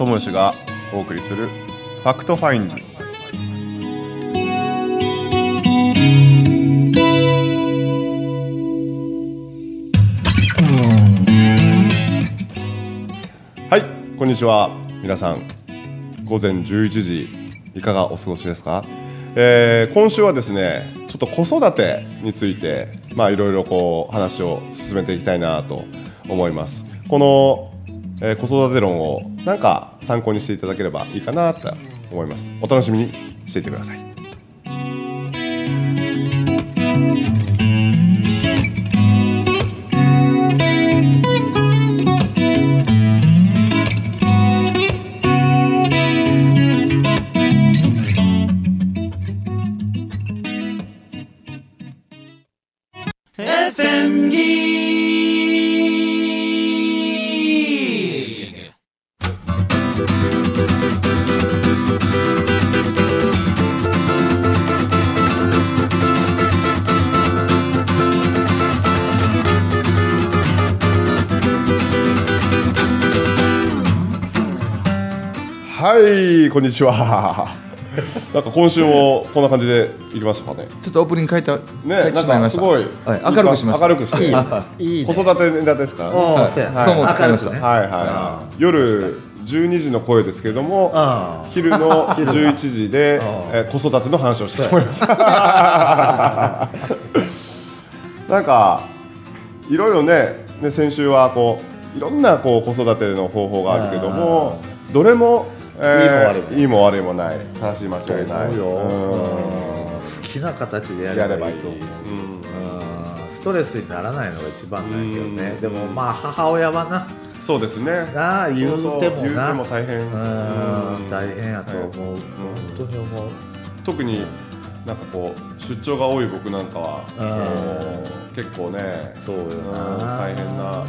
川端知義がお送りする Fact Finding はいこんにちは。皆さん午前11時いかがお過ごしですか、えー今週はですねちょっと子育てについてまあいろいろこう話を進めていきたいなと思います。この、えー子育て論をなんか参考にしていただければいいかなと思います。お楽しみにしていてください。んにちは。なんか今週もこんな感じでいきましたかね。ちょっとオープニング書いたねなんかすごい、はい、明るくしました。明るくして。い。い子育てネタですか？らねああそうや。はい。そう思って買い。ましたはいはい。はい夜12時の声ですけどもあ昼の 11時で、えー子育ての話をして思います。なんかいろいろねね先週はこういろんなこう子育ての方法があるけどもどれも、えーいいも悪いもない。正しい間違いない。好きな形でややればいいと思う。うん。ストレスにならないのが一番なんやけどね。でもまあ母親はな。そうですね。なあ言うてもな。も大変。大変やと思う。本当に思う。特になんかこう出張が多い僕なんかは結構ねそうようんな大変な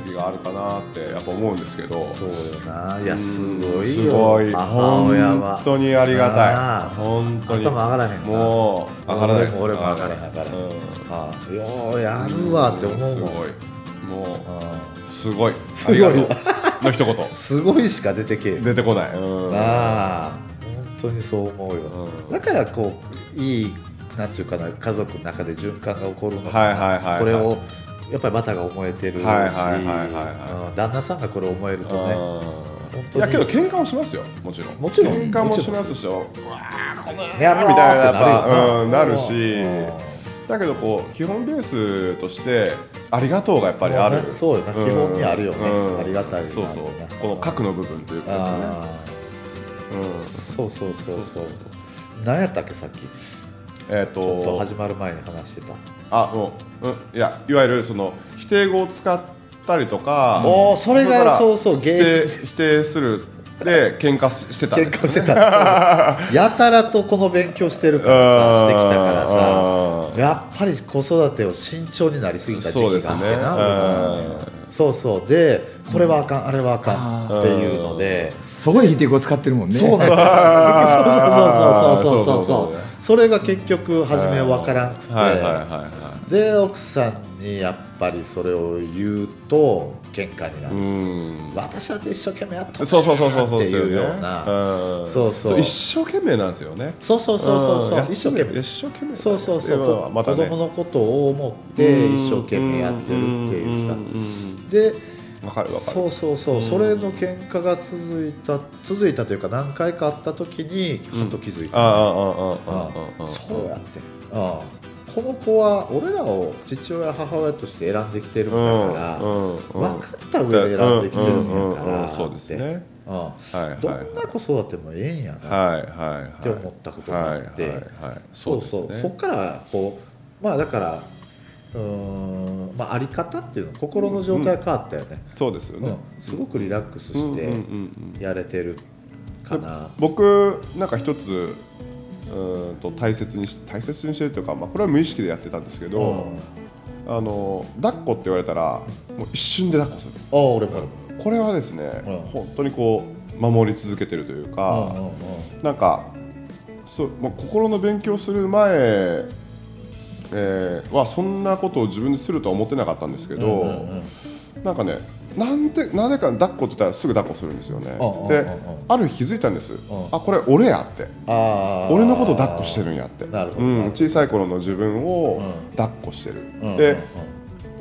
時があるかなってやっぱ思うんですけど。そうよな。いやすごいすよごい。母親は。本当にありがあたい。あ本当に。頭上がらへんな。もう上がらない俺も上がらへん。上がらへん。うん。ああ。ようやるわって思うもん。すごい。もううんすごい。すごいの一言。すごいしか出てけ出てこない。うん。ああ本当にそう思うよ、うん。だからこういいなんていうかな家族の中で循環が起こるのかな、はいはいはいはい。これをやっぱりバタが思えてるし、旦那さんがこれを思えるとねいやけど喧嘩もしますよもちろん。もちろん。喧嘩もしますしうわーこのみたいなやっなるよぱなうん。なるし。うん。だけどこう基本ベースとしてありがとうがやっぱりある。そうよな。基本にあるよね。うん。ありがたいな。そうそう。この核の部分というかですね。そうそうそうそう。何やったっけさっき。えっと始まる前に話してたあもううんいやいわゆるその否定語を使ったりとかおーそれがそうそう否定否定するで 喧嘩してた。んです喧嘩してた。やたらとこの勉強してるからさしてきたからささやっぱり子育てを慎重になりすぎた時期があってなそうそうでこれはあかんあれはあかんっていうので。そこで否定語使ってるもんね。そうなんですよ。そうそうそうそう。そうそうそうそうそれが結局初めは分からんくて。はいはいで奥さんにやっぱりそれを言うと喧嘩になうるん。私だって一生懸命やっとそうそうそうそうそう。っていうよですねうなうん。そうそう。一生懸命なんですよね。そうそうそうそうそう。一生懸命。一生懸命。そうそうそう、またね。子供のことを思って一生懸命やってるっていうさ。うん。でわかるわかる。そうそうそう、うん、それの喧嘩が続いた続いたというか何回かあった時にちゃんと気づいた、うん、ああああそうやって。ああ。この子は俺らを父親母親として選んできてるんだから、分かった上で選んできてるんやからそうですねああはい、どんな子育てもええんやなって思ったことがあってそうそうそっからこうまあだからうーんまああり方っていうの心の状態が変わったよね、そうですよね。うん。すごくリラックスしてうんうんうんうん。やれてるかな、僕なんか一つうーんと大切にし大切にしてるというか、まあ、これは無意識でやってたんですけど、うん。あの抱っこって言われたらもう一瞬で抱っこする。ああ俺もこれはですね、うん。本当にこう守り続けてるというか、うんうんうん。なんかそう、まあ、心の勉強する前、えーはそんなことを自分でするとは思ってなかったんですけど、うんうんうん。なんかねなんでなぜか抱っこって言ったらすぐ抱っこするんですよね。である日気づいたんです。んあ。これ俺やって。俺のこと抱っこしてるんやって。うん、小さい頃の自分をうん。抱っこしてる、うんで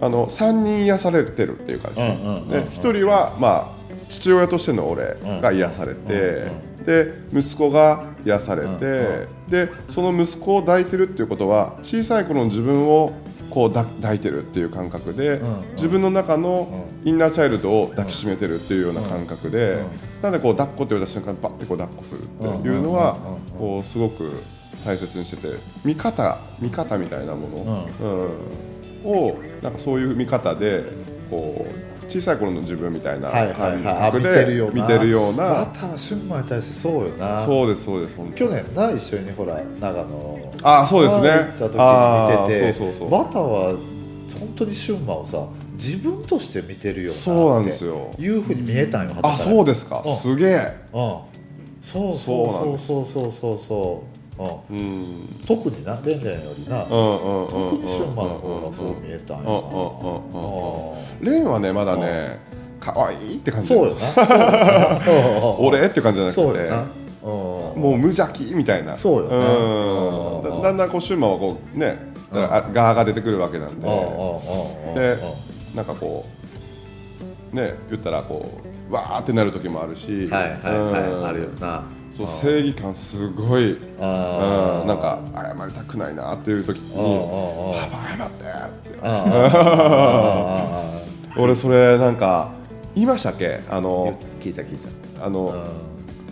あの3人癒されてるっていうかですね、うんうんで1人はまあ父親としての俺が癒されて、で息子が癒されて、でその息子を抱いてるっていうことは小さい頃の自分をこう抱抱いてるっていう感覚で、ん自分の中のインナーチャイルドを抱きしめてるっていうような感覚で、なんでこう抱っこって言われた瞬間にバッてこう抱っこするっていうのはこうすごく大切にしてて見方見方みたいなもの、うん。をなんかそういう見方でこう小さい頃の自分みたいな感覚でてるような。見てるようバなターは春馬に対してそうよな。そうですそうです去年な一緒にほら長野。あそうですね。行った時あに見てて。そうそうそう。バターは本当に春馬をさ自分として見てるよなそうなんですよ。いうふうに見えたんよあそうですか。うん。すげえ。うん。そうそうそうそうそうそううん。うん特になレンレンよりなうんうんうん特に春馬の方がそう見えたんうんうんうんうん。よレンはねまだね可愛いって感じ。そうよな。俺って感じじゃなくて。もう無邪気みたいな。そうよねだだんだんこうシューマンはこうねだからあガーが出てくるわけなんで。でなんかこうね言ったらこうわーってなる時もあるし。はいはいうん。はいあるよな。そう正義感すごい。うん。なんか謝りたくないなっていう時にうんうんうん「パパ謝って」ってああ 俺それなんか言いましたっけ？あの聞いた聞いた。あのうん。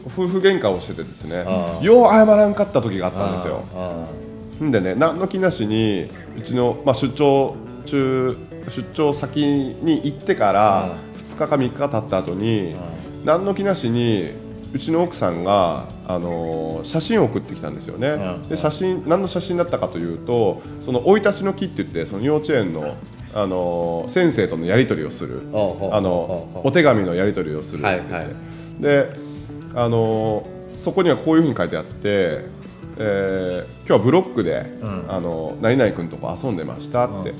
夫婦喧嘩をしててですねよう謝らんかった時があったんですよ。あんでね何の気なしにうちの、まあ、出張中出張先に行ってから2日か3日経った後に何の気なしにうちの奥さんが、あのー写真を送ってきたんですよね、うんで写真何の写真だったかというとその生い立ちの木って言ってその幼稚園の、あのー先生とのやり取りをするあのお手紙のやり取りをするはいはい。で、あのーそこにはこういうふうに書いてあって、えー今日はブロックで、ん。あの何々君とこ遊んでましたって、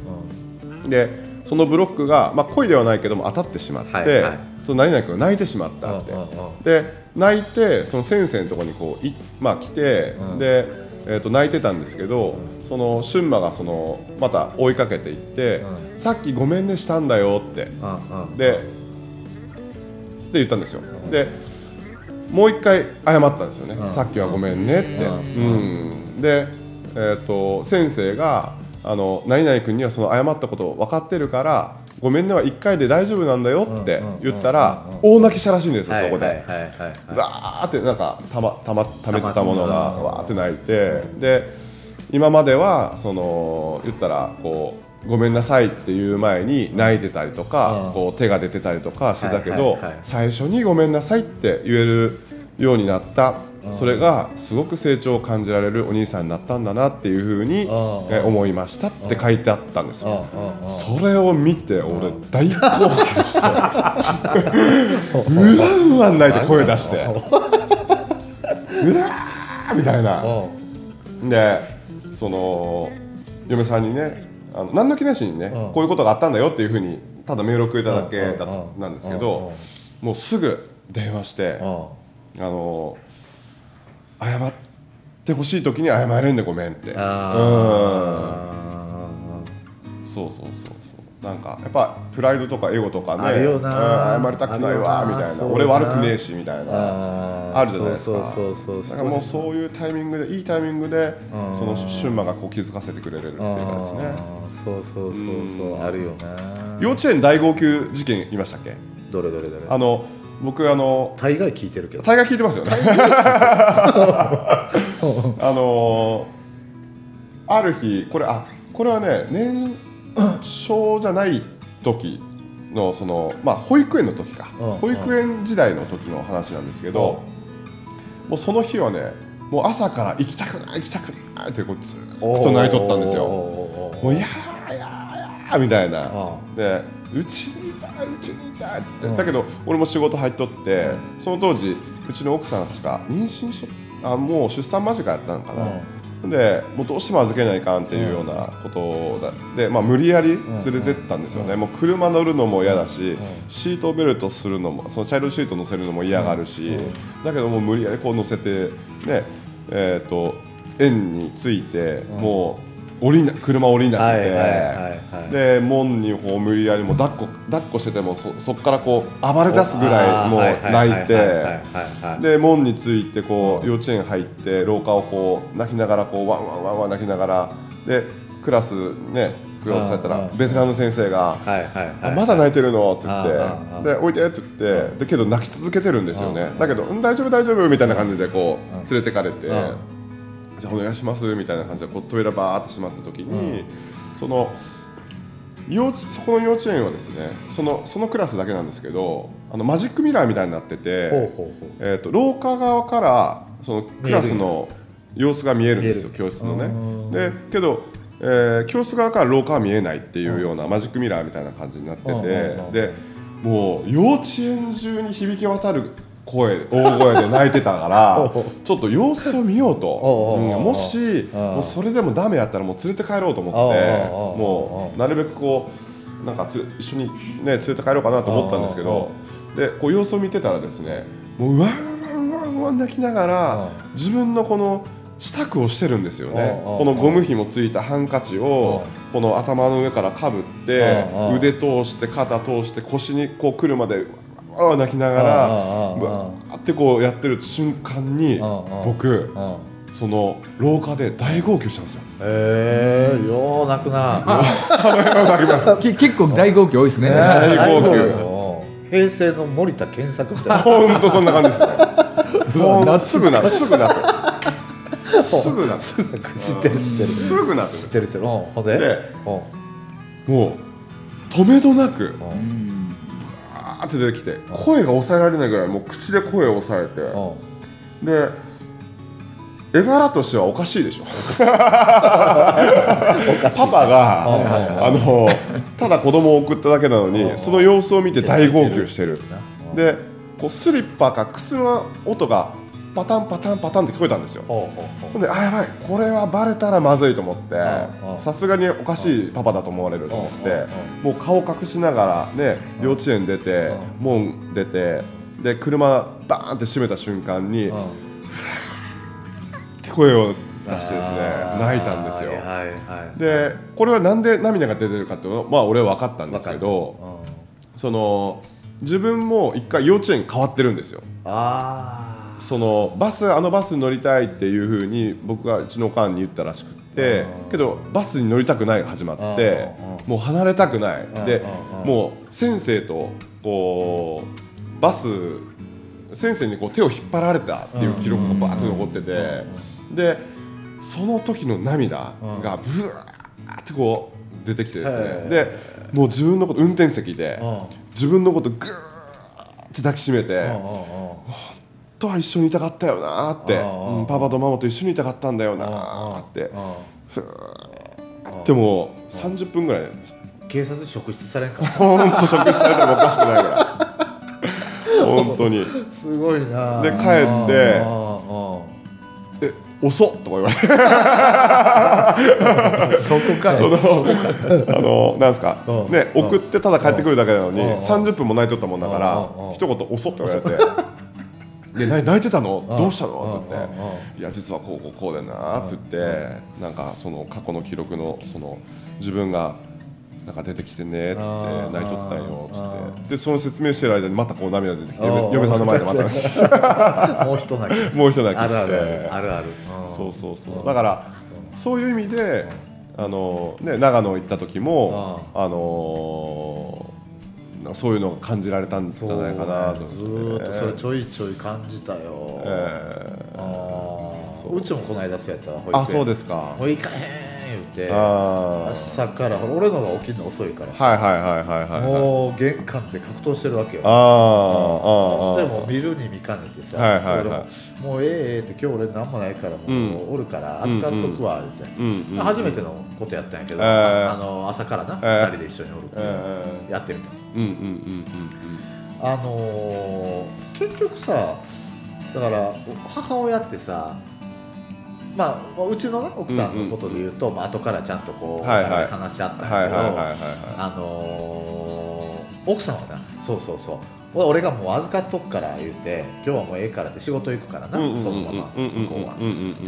うでそのブロックが、まあ、恋ではないけども当たってしまって、はいはい。その何々君が泣いてしまったって、うんうんうん。で泣いてその先生のところにこうい、まあ、来て、うん。で、えー、と泣いてたんですけど、その春馬がそのまた追いかけていって、うさっきごめんねしたんだよって。うんうんでで言ったんですよ、でもう一回謝ったんですよね、うん。さっきはごめんねって、ううん。で、えー、と先生があの何々君にはその謝ったことを分かってるからごめんねは1回で大丈夫なんだよって言ったら大泣きしたらしいんですよ、そこで。わーってなんかたまたま溜めてたものがわーって泣いて。で今まではその言ったらこうごめんなさいっていう前に泣いてたりとか、うん。こう手が出てたりとかしてたけど、最初にごめんなさいって言えるようになった、それがすごく成長を感じられるお兄さんになったんだなっていうふうに、思いましたって書いてあったんですよ。それを見て俺大号泣して うわうわ泣いて声出してうわーみたいな。うんでその嫁さんにねあの何の気なしにねうんこういうことがあったんだよっていうふうにただメールをくれただけだうんうんなんですけうんどもうすぐ電話してうんあの謝ってほしい時に謝れんでごめんって。うんあそうそうそうそう。なんかやっぱプライドとかエゴとかね。あるよな。うん謝りたくないわみたいな。俺悪くねえしみたいーな。あるじゃないですか。そうそうそうだからもうそういうタイミングでいいタイミングでうん。その春馬がこう気づかせてくれるっていうかですねそうそうそうそう。あるよな。幼稚園大号泣事件言いましたっけ？どれどれどれ？あの僕あの大概聞いてるけど。大概聞いてますよね。あのある日これあこれはね年少じゃない時のそのまあ保育園の時か。うん保育園時代の時の話なんですけどもうその日はねもう朝から行きたくない行きたくないってこうずっと泣いとったんですよ。よもういやーいやーいやーみたいな。あでうちにうちにいたって言うん。ってだけど俺も仕事入っとってその当時うちの奥さんが確か妊娠しとあもう出産間近やったのかな。でもうどうしても預けないかんっていうようなことだ。で、まあ、無理やり連れてったんですよね、もう車乗るのも嫌だし、シートベルトするのもそのチャイルドシート乗せるのも嫌があるし、だけどもう無理やりこう乗せてねえー、と園に着いて、もう降りな車降りなくて、で門にこう無理やりもう抱っこ抱っこしててもそそこからこう暴れ出すぐらいもう泣いて。はいで門に着いてこう幼稚園入って廊下をこう泣きながらこうワンワンワンワン泣きながら。でクラスねクラスされたらベテランの先生がまだ泣いてるの？って言って。でおいでって言ってでけど泣き続けてるんですよね。だけどうん大丈夫大丈夫みたいな感じでこう連れてかれて。んじゃあお願いしますみたいな感じでこうトイレバーってしまった時にその幼稚そこの幼稚園はですねそのそのクラスだけなんですけどあのマジックミラーみたいになっててえー、と廊下側からそのクラスの様子が見えるんですよ教室のね。うんでけど、えー教室側から廊下は見えないっていうようなマジックミラーみたいな感じになっててうんうんうん。でもう幼稚園中に響き渡る声大声で泣いてたから ちょっと様子を見ようと。おうんもしうん。もうそれでもダメやったらもう連れて帰ろうと思ってもうなるべくこうなんかつ一緒にね連れて帰ろうかなと思ったんですけどでこう様子を見てたらですねもううわんわんわんわん泣きながら自分のこの支度をしてるんですよね。このゴム紐ついたハンカチをこの頭の上からかぶって腕通して肩通して腰にこう来るまでうわー泣きながらわーってこうやってる瞬間に僕うんその廊下で大号泣したんですよ。へえよう泣くな。泣きます。け結構大号泣多いですね。大号泣うん平成の森田健作みたいな。本当そんな感じです。ね。もうすぐなるすぐなるすぐなる知ってる知ってる。すぐなる知ってる知ってほんで？もう止めどなくうん。バーって出てきて声が抑えられないぐらいもう口で声を抑えて。うん。で絵柄としてはおかしいでしょ。パパがあのただ子供を送っただけなのにその様子を見て大号泣してる。でこうスリッパか靴の音がパタンパタンパタンって聞こえたんですよ。ほんであやばいこれはバレたらまずいと思ってさすがにおかしいパパだと思われると思ってうんもう顔隠しながらね幼稚園出て門出てで車バーンって閉めた瞬間にって声を出してですね泣いたんですよ。はいはいはい。でこれはなんで涙が出てるかっていうのはまあ俺は分かったんですけどうん。その自分も一回幼稚園変わってるんですよ。あそのバスあのバスに乗りたいっていうふうに僕がうちのおかんに言ったらしくってうんけどバスに乗りたくないが始まってうんもう離れたくない。でうんもう先生とこうバス先生にこう手を引っ張られたっていう記録がバーって残っててでその時の涙がブワーってこう出てきてですね。へでもう自分のこと運転席でうん。自分のことグーって抱きしめて。とは一緒にいたかったよなーって、パパとママと一緒にいたかったんだよなーって。うんでも30分ぐらい警察に職質されんかほんと食事されてもおかしくないぐら。い本当に。すごいな。で帰って「え遅っ!」とか言われて。そこかそのあのなんすか？うん。ね送ってただ帰ってくるだけなのにうん。30分も泣いとったもんだからうん。一言「遅っ!」って言われて「で泣いてたの？うん。どうしたの?」って言って。いや実はこうこうこうでなって言ってなんかその過去の記録のその自分がなんか出てきてねっつって泣いとったんよっつあって。でその説明してる間にまたこう涙出てきて嫁さんの前でまた。もう一泣き。もう一泣きして。あるある。あるそうそうそう。だからそういう意味であのね長野行った時もあのなんかそういうのが感じられたんじゃないかなとねーっとそれちょいちょい感じたよ。えあそうー。うちもこの間そうやった。わ保育園。ーあそうですか。もう行かへん言うてあー。朝から俺のが起きるの遅いからさ。はいはいはいはいはいはい。もう玄関で格闘してるわけよ。あーあーあー。でも見るに見かねてさ、はいはいはい。俺ももうええええって今日俺何もないからもう、うん。おるから預かっとくわ言って、うんうんうん初めてのことやったんやけど、えーあの朝からな、えー2人で一緒におるってえやってみた、うんうんうんうんあのー結局さだから母親ってさまあうちの、ね、奥さんのことで言うと、まあ後からちゃんとこう、はいはい。話し合ったけどあのー奥さんはなそうそうそう俺がもう預かっとくから言うて今日はもうええからって仕事行くからな、うんうんそのまま向こうは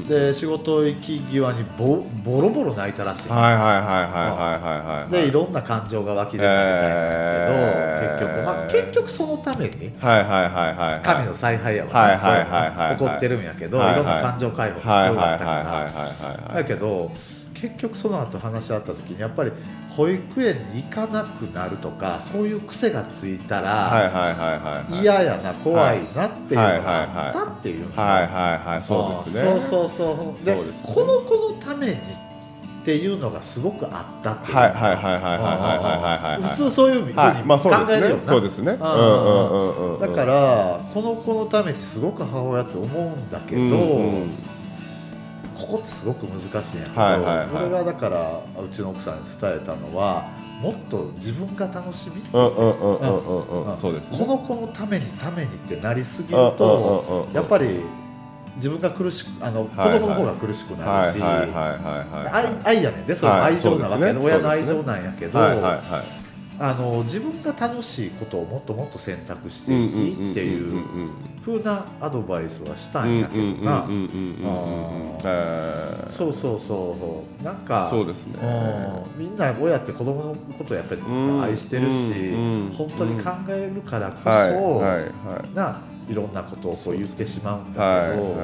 で仕事行き際にボボロボロ泣いたらしい、はいはいはいはいはいはいはい。でいろんな感情が湧き出たみたいなんだけど、えー結局、まあ、結局そのためにはいはいはいはいはい。神の采配やわはいはいはいはいはい。怒ってるんやけど、はいはい。いろんな感情解放必はい要はいはいはいだったからはい。だけど結局その後話し合った時にやっぱり保育園に行かなくなるとかそういう癖がついたら嫌やな怖いなっていうのがあったっていうはいはいはいそうですね。そうそうそう。でこの子のためにっていうのがすごくあったっていう。はいはいはいはいはいはい普通そういうふうに考えるよそうですねだからこの子のためってすごく母親って思うんだけどここってすごく難しいんやけど、はいはいはい。俺がだからうちの奥さんに伝えたのはもっと自分が楽しみこの子のためにためにってなりすぎるとうんやっぱり自分が苦しくあの子はい。供の方が苦しくなるし愛愛やねんでそれ愛情なわけで、ね。親の愛情なんやけど、あの自分が楽しいことをもっともっと選択していきっていう風なアドバイスはしたんやけどなそうそうそうなんかそうですねうんみんな親って子供のことをやっぱり愛してるし、本当に考えるからこそ、はいはいないろんなことをこう言ってしまうんだけど、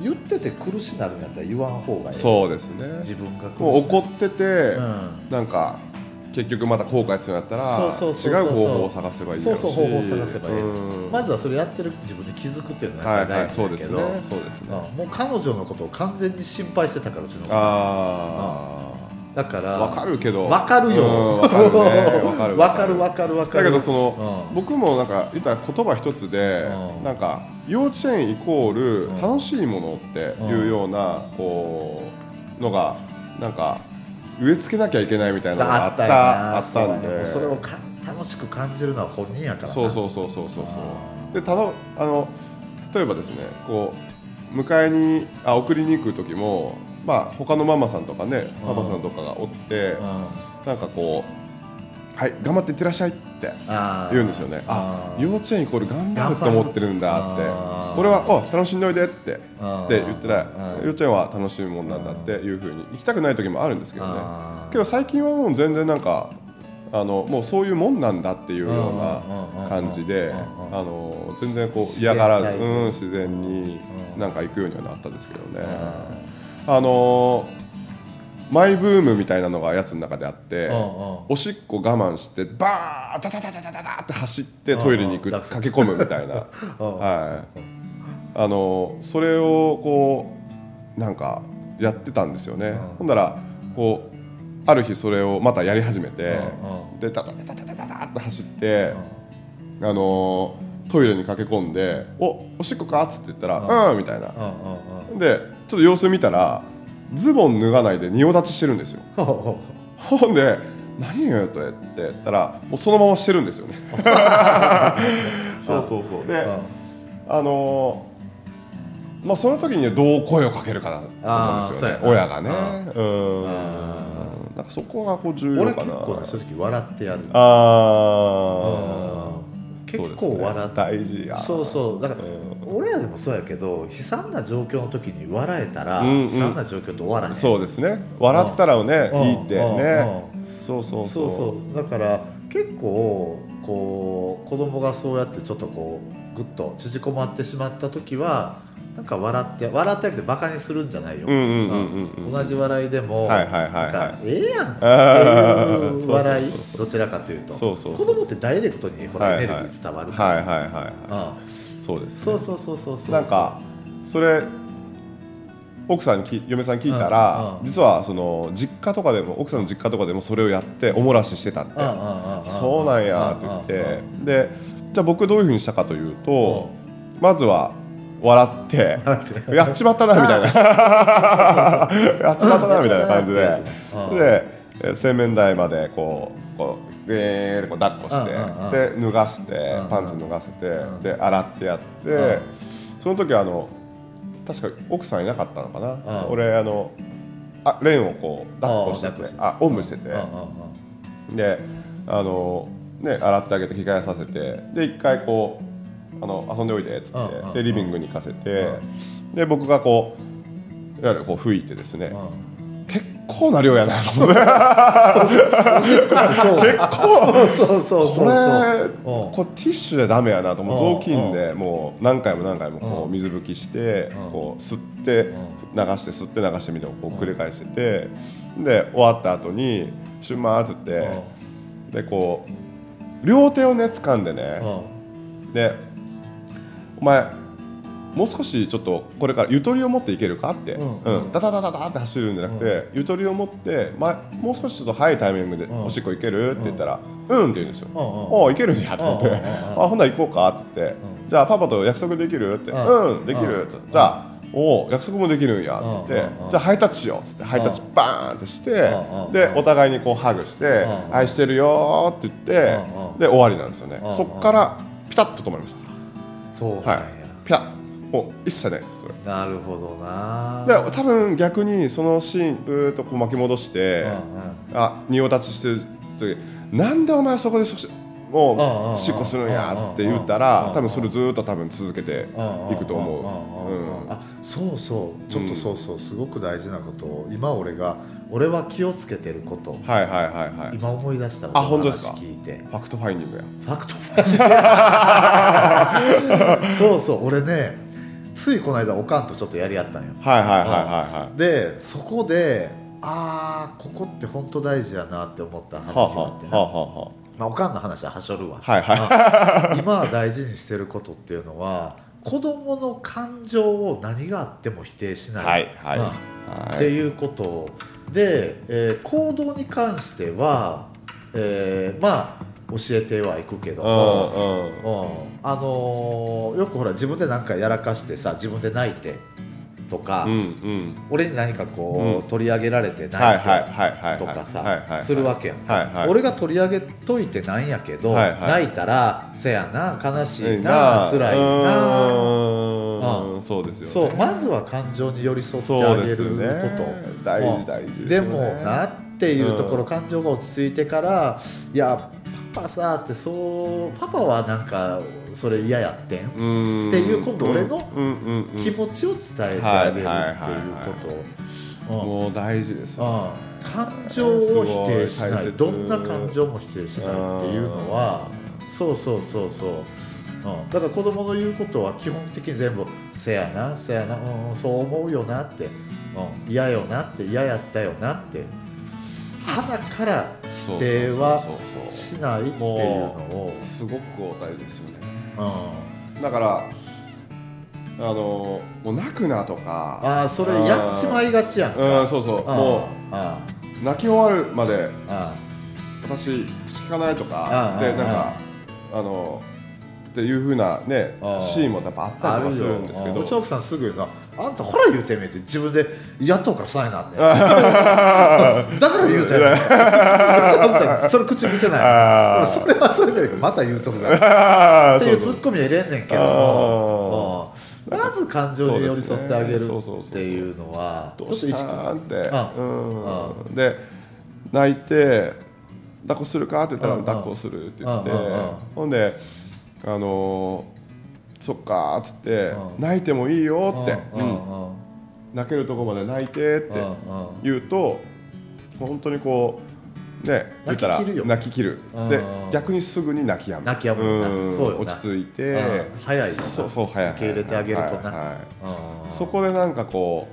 言ってて苦しなるんやったら言わん方がいいそうですね自分が怒っててうんなんか結局また後悔するんやったら違う方法を探せばいいそうそう方法を探せばいい。うん。まずはそれやってる自分に気づくっていうのがは大そうですね事だけど、そうですね。うん。もう彼女のことを完全に心配してたからうちの奥さん。あだからあわかるけど。わかるよ。うんわかるね。わかる。わかるわかるだけどその、うん。僕もなんか言ったら言葉一つで、うん。なんか幼稚園イコールうん楽しいものっていうような、こうのがなんか植え付けなきゃいけないみたいなのがあったあったんで。それをか楽しく感じるのは本人やからな。そうそうそうそうそう。そうでただあの例えばですねこう迎えにあ送りに行く時もまあ他のママさんとかねうん。パパさんとかがおってうん。なんかこうはい頑張っていってらっしゃいって言うんですよね。あ幼稚園イコール頑張ると思ってるんだって俺は「お楽しんでおいで」ってって言ってた。らうん幼稚園は楽しむもんなんだっていうふうに行きたくない時もあるんですけどね。けど最近はもう全然なんかあのもうそういうもんなんだっていうような感じであの全然こう嫌がらず、うん、自然にうんなんか行くようにはなったんですけどねうんあのマイブームみたいなのがやつの中であっておしっこ我慢してバーッダダダダダダダって走ってトイレに行く駆け込むみたいなうんはいあのそれをこうなんかやってたんですよね、んほんならこうある日それをまたやり始めて、うんうんでダダダダダダダって走って、あのトイレに駆け込んで「おおしっこか?」っつって言ったら「うん」みたいなうんうんうんでちょっと様子見たらズボン脱がないで仁王立ちしてるんですよほんで「何よと」って言ったらもうそのまましてるんですよねそうそうそうでうあのーまあその時にどう声をかけるかだと思うんですよね。親がね。うん。あなんかそこがこう重要かな。結構ねそういう時笑ってやる。ああ結構笑って。大事や。そうそう。だからうん。俺らでもそうやけど悲惨な状況の時に笑えたらうんうん。悲惨な状況と終わらへん。そうですね。笑ったらねうんいいってね。そうそうそそううそう。だから結構こう子供がそうやってちょっとこうぐっと縮こまってしまった時はなんか笑って笑ってなくてバカにするんじゃないよ、同じ笑いでも、はいはいはいええやんっていう笑いどちらかというと。そうそう子供ってダイレクトにほら、エネルギー伝わるから、はいはいはいはい。うん。そうですね。そうそうそうそうそう。なんかそれ奥さんにき嫁さんに聞いたら、実はその実家とかでも奥さんの実家とかでもそれをやっておもらししてたって、そうなんやって言って、でじゃあ僕どういうふうにしたかというと、まずは笑ってやっちまったなみたいな。やっちまったなみたいな感じで、うんでえ洗面台までこうこうえーってこう抱っこして、で脱がして、パンツ脱がせて、うん。で洗ってやって、ん。その時あの確か奥さんいなかったのかな、うん。俺あのあレンをこう抱っこしてててあおんぶしてて、であのね洗ってあげて着替えさせてで一回こうあの遊んでおいでっつって、でリビングに行かせて、で僕がこういわゆるこう吹いてですね、うん。結構な量やなと思って。そう結構。そうそうそうそうこれうんこれティッシュでダメやなともう。うん。雑巾でもう何回も何回もこうう水拭きしてうん。こう吸って流して吸って流してみたいなのをこう繰り返しててで終わった後に「シュンマー」っつってでこう両手をね掴んでねで「お前もう少しちょっとこれからゆとりを持っていけるか?」って、うん。うん。ダダダダダって走るんじゃなくて、ゆとりを持って、ま、もう少しちょっと早いタイミングでうんおしっこ行けるって言ったら「うん」って言うんですよ。うんうんああいけるんやと思って。あほんなら行こうかっつって。じゃあパパと約束できるって。うん。うんできるってじゃあおお約束もできるんやっつってじゃあハイタッチしようっつってハイタッチバーンってしてでお互いにこうハグして愛してるよって言ってで終わりなんですよね。そっからピタッと止まりましそうはい。ピタッ。もう一切ないですなるほどな。で多分逆にそのシーンブーっとこう巻き戻してあ仁王立ちしてる時なんでお前そこでしもうんうんうんうしっこするんやって言ったうんうんうんら多分それずーっと多分続けていくと思う。うん。あそうそう。ちょっとそうそう。すごく大事なことを今俺が俺は気をつけてること。はいはいはいはい。今思い出したあ本当ですか？話聞いて。ファクトファインディングや。ファクト そうそう俺ねついこの間おかんとちょっとやり合ったんよ。はいはいはいはでそこでああここって本当大事やなって思ったいはいは話があってあな、はあはまあ、おかんの話ははしょるわ。あはいはい。今は大事にしてることっていうのは子供の感情を何があっても否定しない、はいはい。うんはい。っていうことで、えー行動に関しては、えーまあ教えてはいくけども、うんあのーよくほら自分で何かやらかしてさ自分で泣いてとか、うんうん。俺に何かこう、うん。取り上げられてはい泣いてとかさ、するわけやん、はいはい。俺が取り上げといてなんやけど、はいはい。泣いたらせやな悲しいいいな辛いなうん。そうですよね。そうまずは感情に寄り添ってあげること。大うん事大事でもなっていうところ、うん感情が落ち着いてからいやパパさってそうパパはなんかそれ嫌やってん、っっていう今度俺の気ち持ちを伝えてあげるっていうこと。もう大事ですよ。うん。感情を否定しない。どんな感情も否定しないっていうのはそうそうそうそう、うん、だから子供の言うことは基本的に全部「せやなせやな、うん、そう思うよな」ってうん嫌、よなって嫌やったよなって鼻から否定はしないっていうのをすごくこう大事ですよね。うん。だからあのもう泣くなとか。ああそれやっちまいがちやんか。うんそうそう。あもあう泣き終わるまであ私口聞かないとか。でなんかあのっていうふうなねシーンもやっぱあったりとかするんですけど。うちの奥さんすぐなあんたほら言うてみって自分でやっとうからさえなんねん だから言うてんねんうちの奥さんそれ口見せない。それはそれでまた言うとくから。あっていうツッコミ入れんねんけどまず感情に寄り添ってあげるっていうのはちどうしょっと意識ってで泣いて抱っこするかって言ったら抱っこするって言って。ほんであのーそっかーっつってうん。泣いてもいいよって。泣けるとこまで泣いてって言うと本当にこうね言ったら泣き切るよ。泣き切る。うん。で逆にすぐに泣き止む。泣き止むうん。そう落ち着いて。うん。早いそうそう早い。受け入れてあげるとな。はいそこでなんかこ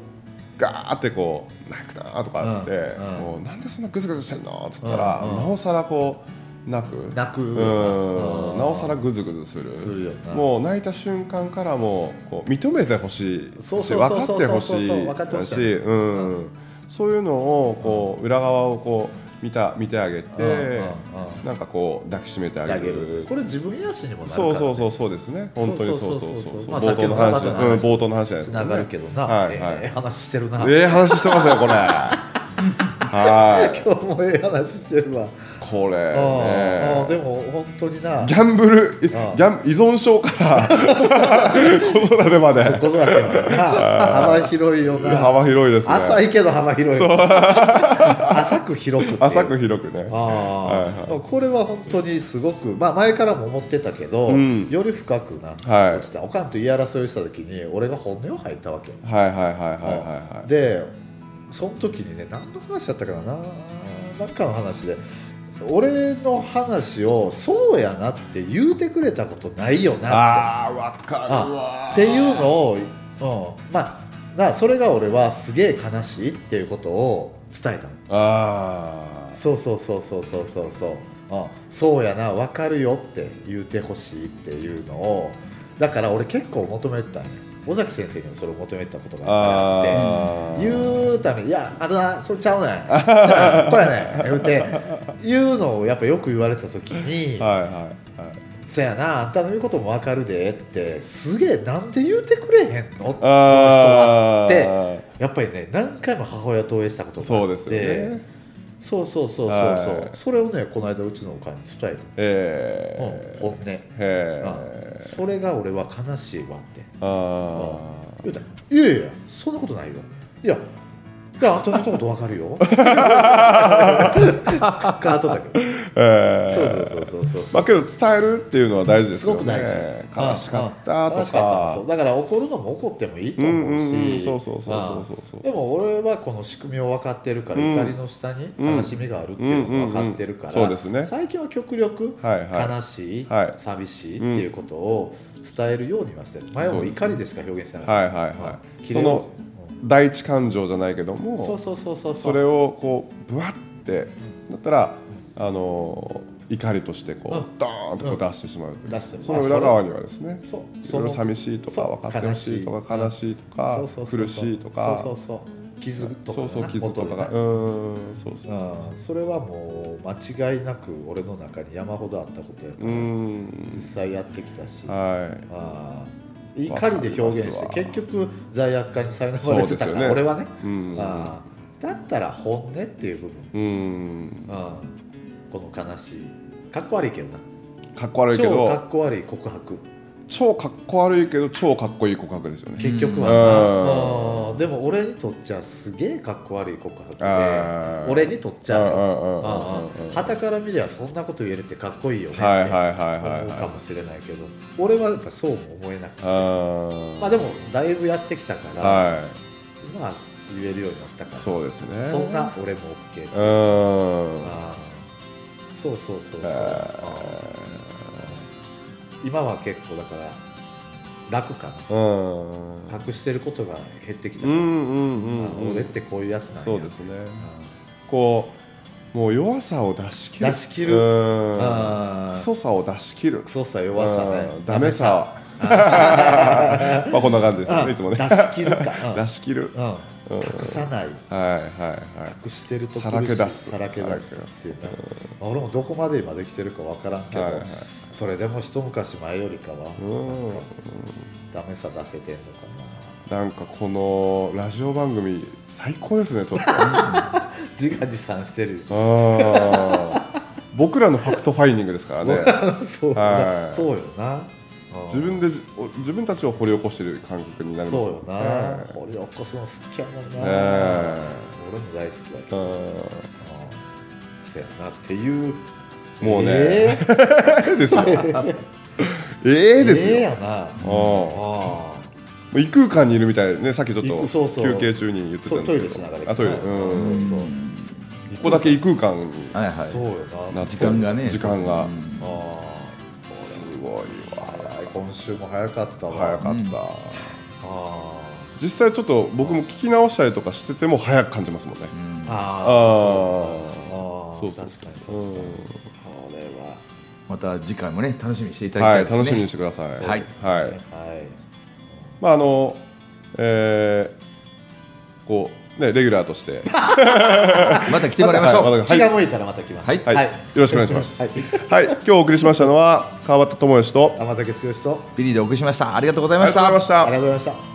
うガーってこう泣くなとかあって、うん。うん。もうなんでそんなグズグズしてんのっつったら、なおさらこう泣く？泣く。なおさらグズグズする。するよな。もう泣いた瞬間からもうこう認めてほしい。そうしそうそうそう分かってほしそうそうい分かってほしい。し、うん。そういうのをこう裏側をこう見た見てあげて、なんかこう抱きしめてあげる。る。これ自分癒しにもなるから、ね、そうそうそうそうですね。本当にそうそうそう冒頭の話。うん冒頭の話じゃないですか、つながるけどな、はいはい。ええ話してるな、ええ話してますよこれ。はい。今日もうええ話してるわ、これ。ああああでねも本当にな。ギャンブルギャン依存症から。子育てまで。子育て幅広いよな。幅広いですね。浅いけど幅広い。浅く広く浅く広くね。はいはこれは本当にすごく、まあ、前からも思ってたけど、うん。より深くな、はい。おかんと言い争いをした時に俺が本音を吐いたわけ、はいはいはいはいはいはいでその時にね何の話だったかな。ななんかの話で俺の話をそうやなって言うてくれたことないよなって。あかるわあっていうのを、うん、まあなそれが俺はすげえ悲しいっていうことを伝えたの。ああそうそうそうそうそうそうそう、うん、そうやな分かるよって言うてほしいっていうのを。だから俺結構求めてたんや尾崎先生にもそれを求めてたことがあって言うために「いやあとなそれちゃうねん。これやねん」言うて。言うのをやっぱよく言われた時にはいはいはい「そやなあんたの言うことも分かるで」ってすげえなんで言うてくれへんの？この人はあってーやっぱりね何回も母親と応援したことがあってそうですよねそうそうそうそうそう、はい。それをねこの間うちのおかんに伝ええた、うん。え、本音、えそれが俺は悲しいわって。あ言うたら「いやいやそんなことないよ。いやいやあんたの言ったこと分かるよ」カートだけど。ー。えそうーそうそうそうそう。まあけど伝えるっていうのは大事ですすよね。ごく大事。悲しかったとか。った。かそう。だから怒るのも怒ってもいいとうんうんうん。思うしそうそうそうそう。でも俺はこの仕組みを分かってるから、うん怒りの下に悲しみがあるっていうのを分かってるから、うんうんうん。そうですね。最近は極力はいはい。悲しい、はい。寂しいっていうことを伝えるようにはしてる。前はもう怒りでしか表現してなかった、はいはいはうんいその第一感情じゃないけどもそうそうそうそうそれをこうぶわってだったらあの怒りとしてこうん。うドーンとこう出してしまう。出して。その裏側にはですねいろいろ寂しいとか分かってほしいとか悲しい。とか苦しいとか。傷とかそうそうな傷とかが。うん。そうそううんそれはもう間違いなく俺の中に山ほどあったことやかうら、ん。実際やってきたし、はあー怒りで表現して結局罪悪感にさいなまれてたから、ね。俺はね、いうん。あーだったら本音っていう部分、うん。うんこの悲しい。かっこ悪いけどな。かっこ悪いけ超かどっこ悪い告白超かっこ悪いけど超かっこいい告白ですよね。結局はな、うん。でも俺にとっちゃすげえかっこ悪い告白で俺にとっちゃはたから見りゃそんなこと言えるってかっこいいよねってはいはいはいはい思うかはいもしれないけど俺はやっぱそうも思えなくてまあでもだいぶやってきたから、はまあ言えるようになったからいそうですね。そんな俺も OK う。ー。そうそうそうそう、今は結構だから楽かな。うん。隠してることが減ってきたから、うんうんうんうん。あ俺ってこういうやつなんや。そうですね。あこうもう弱さを出し切る。出し切る。うん。クソさを出し切る。クソさ弱さね。うん。ダメさ まあこんな感じです。あねいつもね。出し切るか、うん。出し切る。隠さない。はいはいはい。隠してるとさらけ出す。さらけ出すっていうか、まあ俺もどこまで今できてるか分からんけど、はいはいそれでも一昔前よりかは、うん。なんかダメさ出せてんのかな。んかこのラジオ番組最高ですねちょっと。な 自画自賛してるあー。僕らのファクトファインディングですからね。そう,、はい。そうよな自分で自分たちを掘り起こしている感覚になりますそうよな、ね掘り起こすの好きやもんな、え。俺も大好きだけど、うん。うんそうやなっていう。もうね。えー。ええですよ。ええですよ、ええやな。あああ異空間にいるみたいね。さっきちょっ異と休憩中に言ってたんトトイレですけどあトイレ。ううん。そうそう。こだけ異空間に。はいはい。そうよ時間がね。時間が。うん。あすごいわ今週も早かったわ。早かった、あ実際ちょっと僕も聞き直したりとかしてても早く感じますもんね。うん。ーああー。そう。そう確かに確かに。うん。これは。また次回もね楽しみにしていただきはいたいですね。楽しみにしてください。はい。はい。はい。まああのえーこうねレギュラーとして。また来てもらいましょう。はい気が向いたらまた来ます。はい。はい、よろしくお願いします。ははい。い、今日お送りしましたのは川端智義と天竹剛とビリーでお送りしました。ありがとうございました。ありがとうございました。ありがとうございました